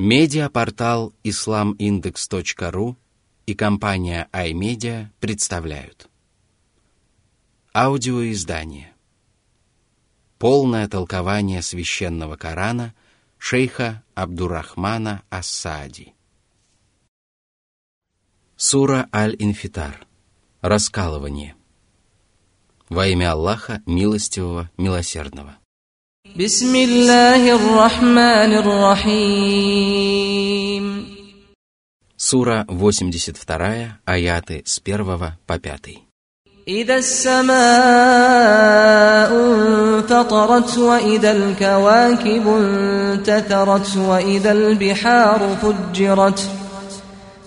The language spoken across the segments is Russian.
Медиапортал islamindex.ru и компания iMedia представляют. Аудиоиздание. Полное толкование священного Корана шейха Абдурахмана Ассади. Сура Аль-Инфитар. Раскалывание. Во имя Аллаха, милостивого, милосердного. بسم الله الرحمن الرحيم Сура 82, аяты с 1 по 5. إذا السماء انفطرت وإذا الكواكب انتثرت وإذا البحار فجرت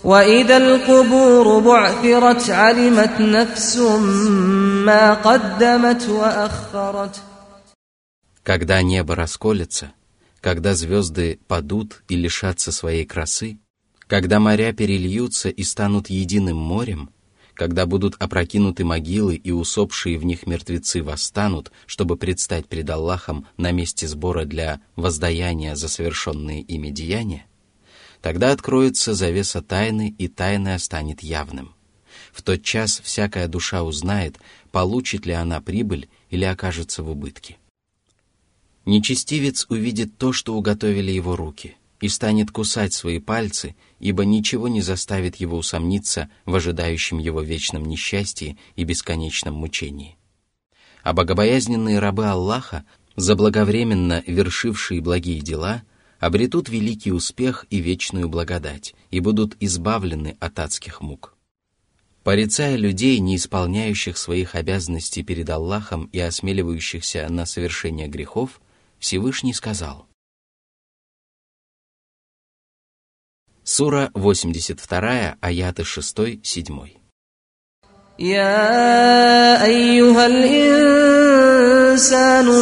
وإذا القبور بعثرت علمت نفس ما قدمت وأخرت Когда небо расколется, когда звезды падут и лишатся своей красы, когда моря перельются и станут единым морем, когда будут опрокинуты могилы и усопшие в них мертвецы восстанут, чтобы предстать пред Аллахом на месте сбора для воздаяния за совершенные ими деяния, тогда откроется завеса тайны, и тайна станет явным. В тот час всякая душа узнает, получит ли она прибыль или окажется в убытке. Нечестивец увидит то, что уготовили его руки, и станет кусать свои пальцы, ибо ничего не заставит его усомниться в ожидающем его вечном несчастье и бесконечном мучении. А богобоязненные рабы Аллаха, заблаговременно вершившие благие дела, обретут великий успех и вечную благодать и будут избавлены от адских мук. Порицая людей, не исполняющих своих обязанностей перед Аллахом и осмеливающихся на совершение грехов, Всевышний сказал. Сура 82, аяты 6-7. يا أيها الإنسان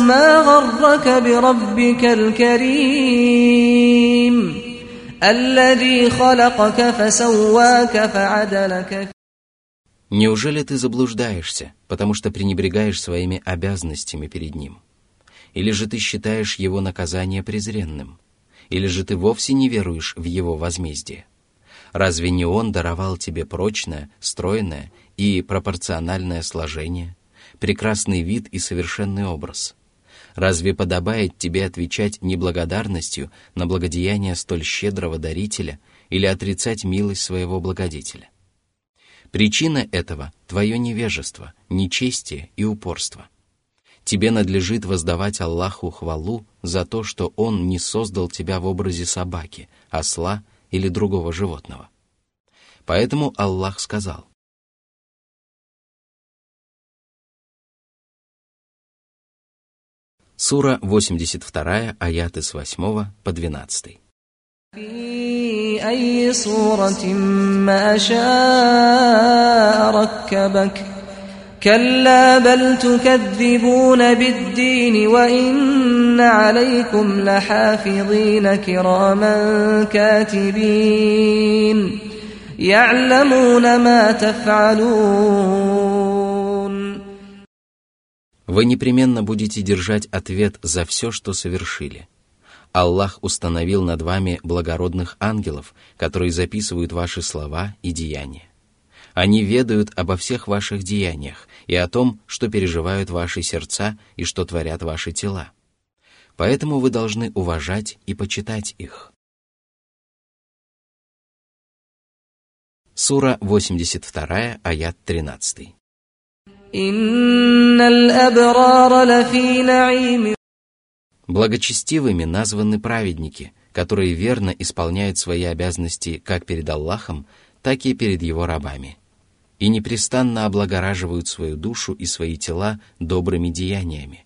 ما غرك بربك الكريم الذي خلقك فسواك فعدلك Неужели ты заблуждаешься, потому что пренебрегаешь своими обязанностями перед Ним? Или же ты считаешь Его наказание презренным? Или же ты вовсе не веруешь в Его возмездие? Разве не Он даровал тебе прочное, стройное и пропорциональное сложение, прекрасный вид и совершенный образ? Разве подобает тебе отвечать неблагодарностью на благодеяние столь щедрого дарителя или отрицать милость своего благодетеля? Причина этого – твое невежество, нечестие и упорство. Тебе надлежит воздавать Аллаху хвалу за то, что Он не создал тебя в образе собаки, осла или другого животного. Поэтому Аллах сказал, Сура 82, аяты с 8 по 12. كلا بل تكذبون بالدين وإن عليكم لحافظين كراما كاتبين يعلمون ما تفعلون Вы непременно будете держать ответ за все, что совершили. Аллах установил над вами благородных ангелов, которые записывают ваши слова и деяния. Они ведают обо всех ваших деяниях и о том, что переживают ваши сердца и что творят ваши тела. Поэтому вы должны уважать и почитать их. Сура 82, аят 13. Благочестивыми названы праведники, которые верно исполняют свои обязанности как перед Аллахом, так и перед его рабами, и непрестанно облагораживают свою душу и свои тела добрыми деяниями.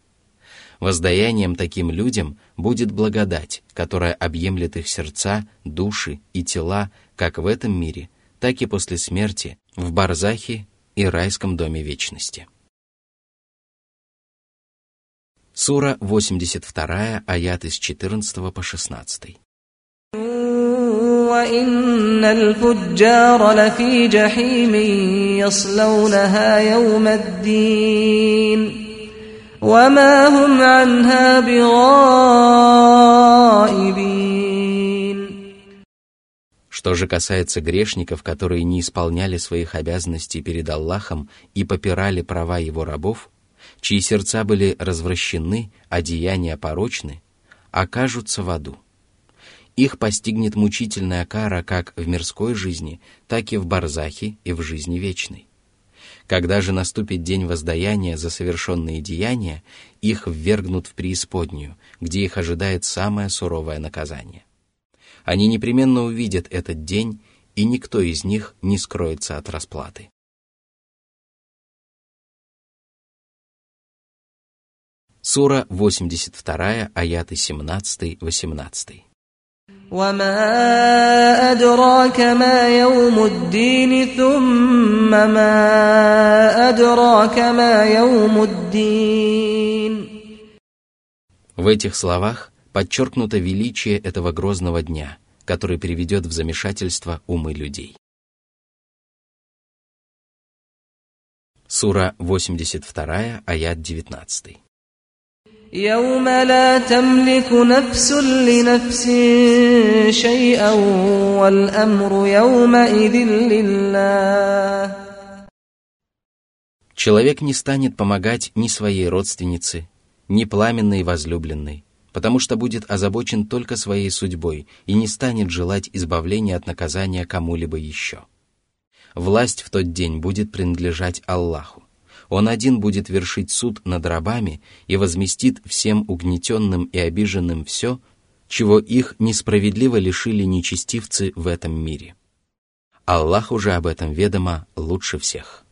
Воздаянием таким людям будет благодать, которая объемлет их сердца, души и тела как в этом мире, так и после смерти, в Барзахе и райском доме вечности. Сура 82, аят из 14 по 16. وإن الفجار لفي جحيم يصلونها يوم الدين وما هم عنها بغائبين Что же касается грешников, которые не исполняли своих обязанностей перед Аллахом и попирали права его рабов, чьи сердца были развращены, а деяния порочны, окажутся в аду. Их постигнет мучительная кара как в мирской жизни, так и в барзахе и в жизни вечной. Когда же наступит день воздаяния за совершенные деяния, их ввергнут в преисподнюю, где их ожидает самое суровое наказание. Они непременно увидят этот день, и никто из них не скроется от расплаты. Сура 82, аяты 17-18. وما أدراك ما يوم الدين ثم ما أدراك ما يوم الدين В этих словах подчеркнуто величие этого грозного дня, который приведет в замешательство умы людей. Сура 82, аят 19. يوم لا تملك نفس لنفس شيئا والأمر يومئذ لله Человек не станет помогать ни своей родственнице, ни пламенной возлюбленной, потому что будет озабочен только своей судьбой и не станет желать избавления от наказания кому-либо еще. Власть в тот день будет принадлежать Аллаху. Он один будет вершить суд над рабами и возместит всем угнетенным и обиженным все, чего их несправедливо лишили нечестивцы в этом мире. Аллах уже об этом ведомо лучше всех.